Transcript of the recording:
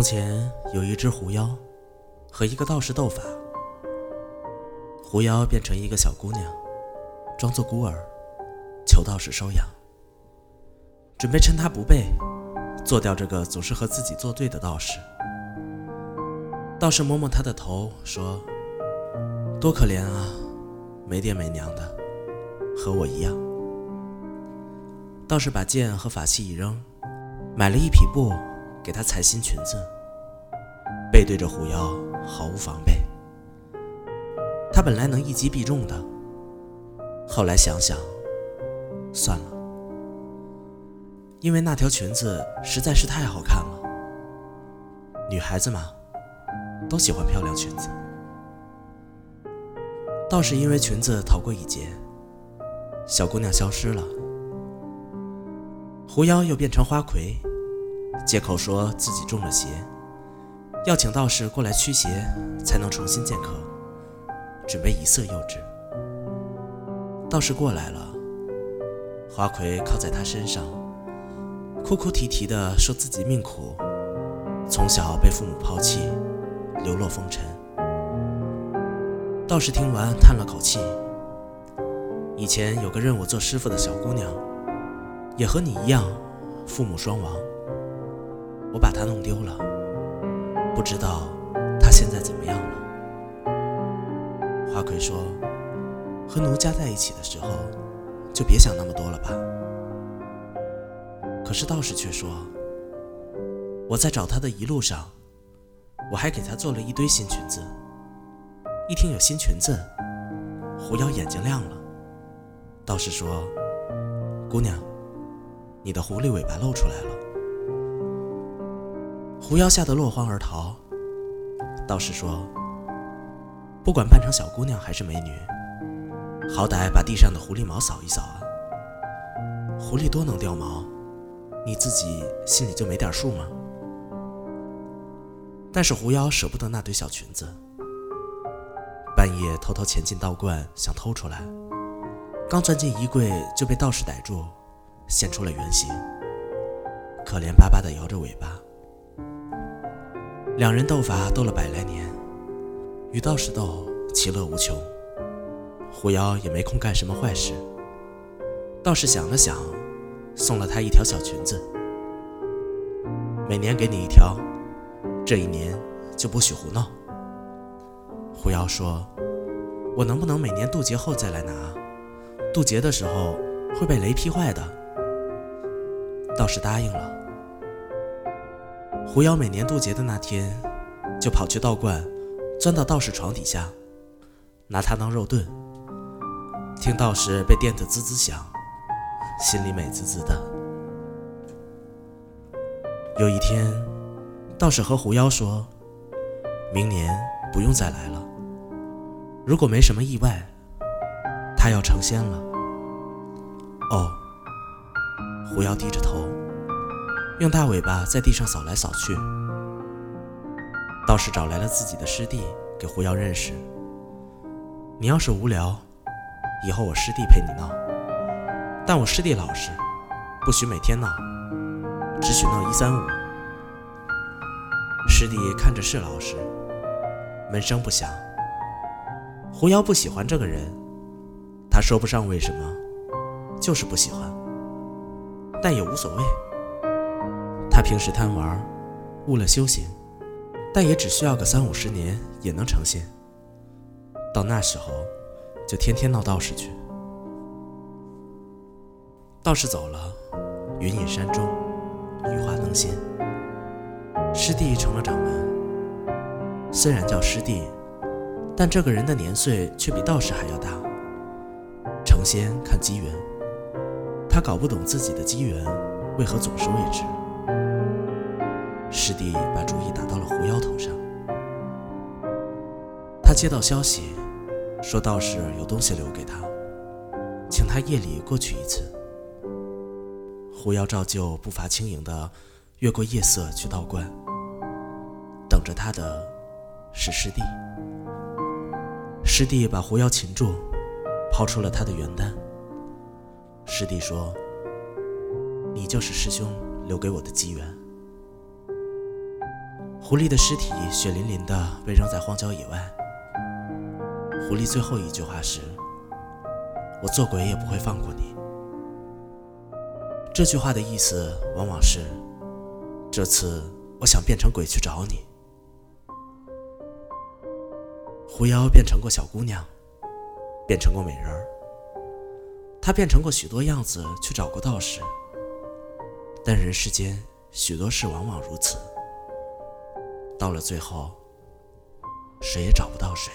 从前有一只狐妖和一个道士斗法，狐妖变成一个小姑娘，装作孤儿，求道士收养，准备趁他不备，做掉这个总是和自己作对的道士。道士摸摸他的头，说：“多可怜啊，没爹没娘的，和我一样。”道士把剑和法器一扔，买了一匹布。给她裁新裙子，背对着狐妖，毫无防备。她本来能一击必中的，后来想想，算了，因为那条裙子实在是太好看了。女孩子嘛，都喜欢漂亮裙子。倒是因为裙子逃过一劫，小姑娘消失了，狐妖又变成花魁。借口说自己中了邪，要请道士过来驱邪，才能重新见客，准备以色诱之。道士过来了，花魁靠在他身上，哭哭啼啼的说自己命苦，从小被父母抛弃，流落风尘。道士听完叹了口气：“以前有个认我做师傅的小姑娘，也和你一样，父母双亡。”我把她弄丢了，不知道他现在怎么样了。花魁说：“和奴家在一起的时候，就别想那么多了吧。”可是道士却说：“我在找他的一路上，我还给他做了一堆新裙子。”一听有新裙子，狐妖眼睛亮了。道士说：“姑娘，你的狐狸尾巴露出来了。”狐妖吓得落荒而逃。道士说：“不管扮成小姑娘还是美女，好歹把地上的狐狸毛扫一扫啊！狐狸多能掉毛，你自己心里就没点数吗？”但是狐妖舍不得那堆小裙子，半夜偷偷潜进道观想偷出来，刚钻进衣柜就被道士逮住，现出了原形，可怜巴巴地摇着尾巴。两人斗法斗了百来年，与道士斗，其乐无穷。狐妖也没空干什么坏事。道士想了想，送了他一条小裙子。每年给你一条，这一年就不许胡闹。狐妖说：“我能不能每年渡劫后再来拿？渡劫的时候会被雷劈坏的。”道士答应了。狐妖每年渡劫的那天，就跑去道观，钻到道士床底下，拿他当肉盾，听道士被电得滋滋响，心里美滋滋的。有一天，道士和狐妖说：“明年不用再来了，如果没什么意外，他要成仙了。”哦，狐妖低着头。用大尾巴在地上扫来扫去。道士找来了自己的师弟给狐妖认识。你要是无聊，以后我师弟陪你闹，但我师弟老实，不许每天闹，只许闹一三五。师弟看着是老实，闷声不响。狐妖不喜欢这个人，他说不上为什么，就是不喜欢，但也无所谓。平时贪玩，误了修行，但也只需要个三五十年也能成仙。到那时候，就天天闹道士去。道士走了，云隐山中，羽化登仙。师弟成了掌门。虽然叫师弟，但这个人的年岁却比道士还要大。成仙看机缘，他搞不懂自己的机缘为何总是未知。师弟把主意打到了狐妖头上。他接到消息，说道士有东西留给他，请他夜里过去一次。狐妖照旧步伐轻盈地越过夜色去道观，等着他的是师弟。师弟把狐妖擒住，抛出了他的元丹。师弟说：“你就是师兄留给我的机缘。”狐狸的尸体血淋淋的被扔在荒郊野外。狐狸最后一句话是：“我做鬼也不会放过你。”这句话的意思往往是：“这次我想变成鬼去找你。”狐妖变成过小姑娘，变成过美人儿，她变成过许多样子去找过道士。但人世间许多事往往如此，到了最后，谁也找不到谁。